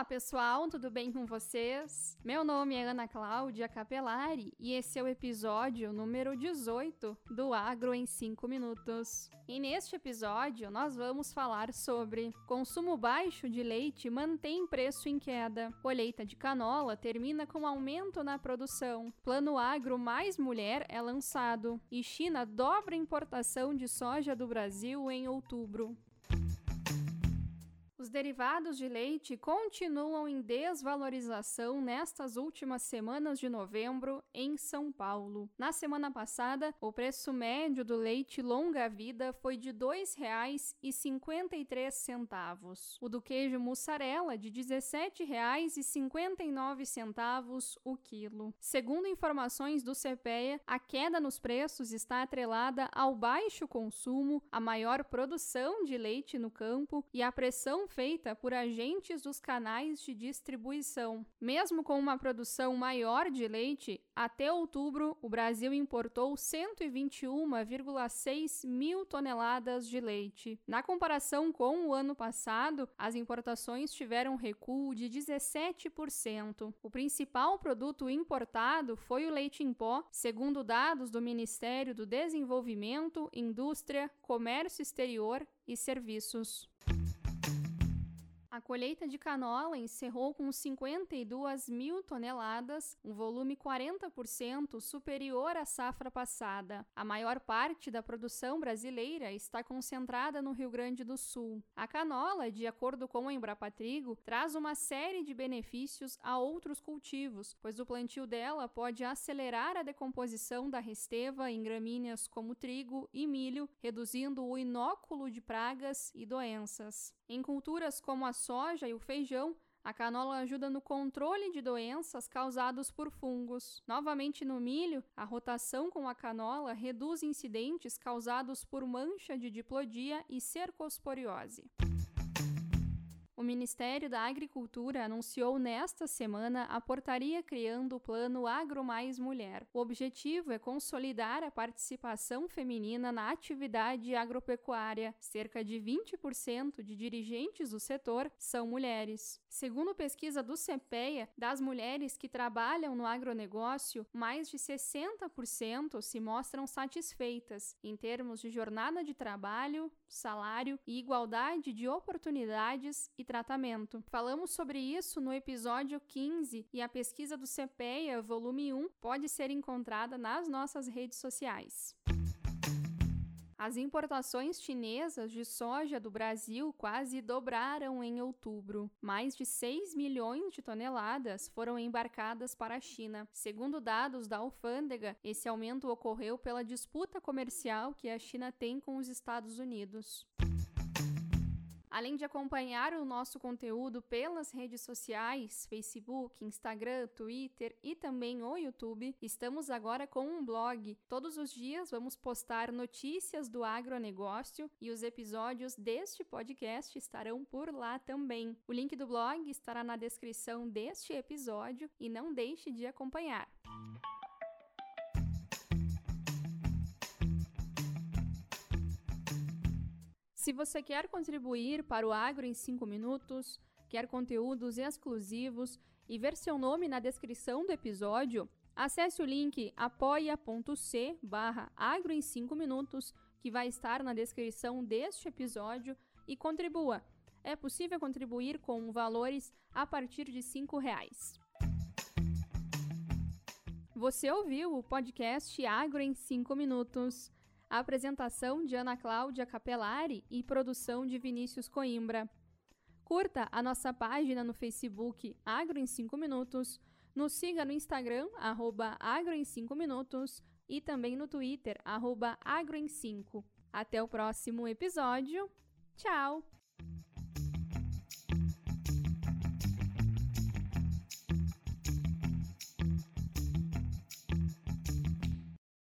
Olá pessoal, tudo bem com vocês? Meu nome é Ana Cláudia Capelari e esse é o episódio número 18 do Agro em 5 Minutos. E neste episódio nós vamos falar sobre consumo baixo de leite mantém preço em queda, colheita de canola termina com aumento na produção, plano agro mais mulher é lançado e China dobra importação de soja do Brasil em outubro. Os derivados de leite continuam em desvalorização nestas últimas semanas de novembro em São Paulo. Na semana passada, o preço médio do leite longa-vida foi de R$ 2,53. O do queijo mussarela de R$ 17,59 o quilo. Segundo informações do CPEA, a queda nos preços está atrelada ao baixo consumo, a maior produção de leite no campo e a pressão feita por agentes dos canais de distribuição. Mesmo com uma produção maior de leite, até outubro o Brasil importou 121,6 mil toneladas de leite. Na comparação com o ano passado, as importações tiveram recuo de 17%. O principal produto importado foi o leite em pó, segundo dados do Ministério do Desenvolvimento, Indústria, Comércio Exterior e Serviços. A colheita de canola encerrou com 52 mil toneladas, um volume 40% superior à safra passada. A maior parte da produção brasileira está concentrada no Rio Grande do Sul. A canola, de acordo com a Embrapa Trigo, traz uma série de benefícios a outros cultivos, pois o plantio dela pode acelerar a decomposição da resteva em gramíneas como trigo e milho, reduzindo o inóculo de pragas e doenças. Em culturas como a soja e o feijão, a canola ajuda no controle de doenças causadas por fungos. Novamente no milho, a rotação com a canola reduz incidentes causados por mancha de diplodia e cercosporiose. O Ministério da Agricultura anunciou nesta semana a portaria criando o Plano Agro Mais Mulher. O objetivo é consolidar a participação feminina na atividade agropecuária. Cerca de 20% de dirigentes do setor são mulheres. Segundo pesquisa do CPEA, das mulheres que trabalham no agronegócio, mais de 60% se mostram satisfeitas em termos de jornada de trabalho, salário e igualdade de oportunidades e tratamento. Falamos sobre isso no episódio 15 e a pesquisa do CPEA, volume 1, pode ser encontrada nas nossas redes sociais. As importações chinesas de soja do Brasil quase dobraram em outubro. Mais de 6 milhões de toneladas foram embarcadas para a China. Segundo dados da alfândega, esse aumento ocorreu pela disputa comercial que a China tem com os Estados Unidos. Além de acompanhar o nosso conteúdo pelas redes sociais, Facebook, Instagram, Twitter e também o YouTube, estamos agora com um blog. Todos os dias vamos postar notícias do agronegócio e os episódios deste podcast estarão por lá também. O link do blog estará na descrição deste episódio e não deixe de acompanhar. Se você quer contribuir para o Agro em 5 minutos, quer conteúdos exclusivos e ver seu nome na descrição do episódio, acesse o link apoia.c barra agro em 5 minutos, que vai estar na descrição deste episódio, e contribua. É possível contribuir com valores a partir de R$ reais. Você ouviu o podcast Agro em 5 minutos. Apresentação de Ana Cláudia Capelari e produção de Vinícius Coimbra. Curta a nossa página no Facebook Agro em 5 Minutos, nos siga no Instagram, arroba Agro em 5 Minutos e também no Twitter, arroba Agro em 5. Até o próximo episódio. Tchau!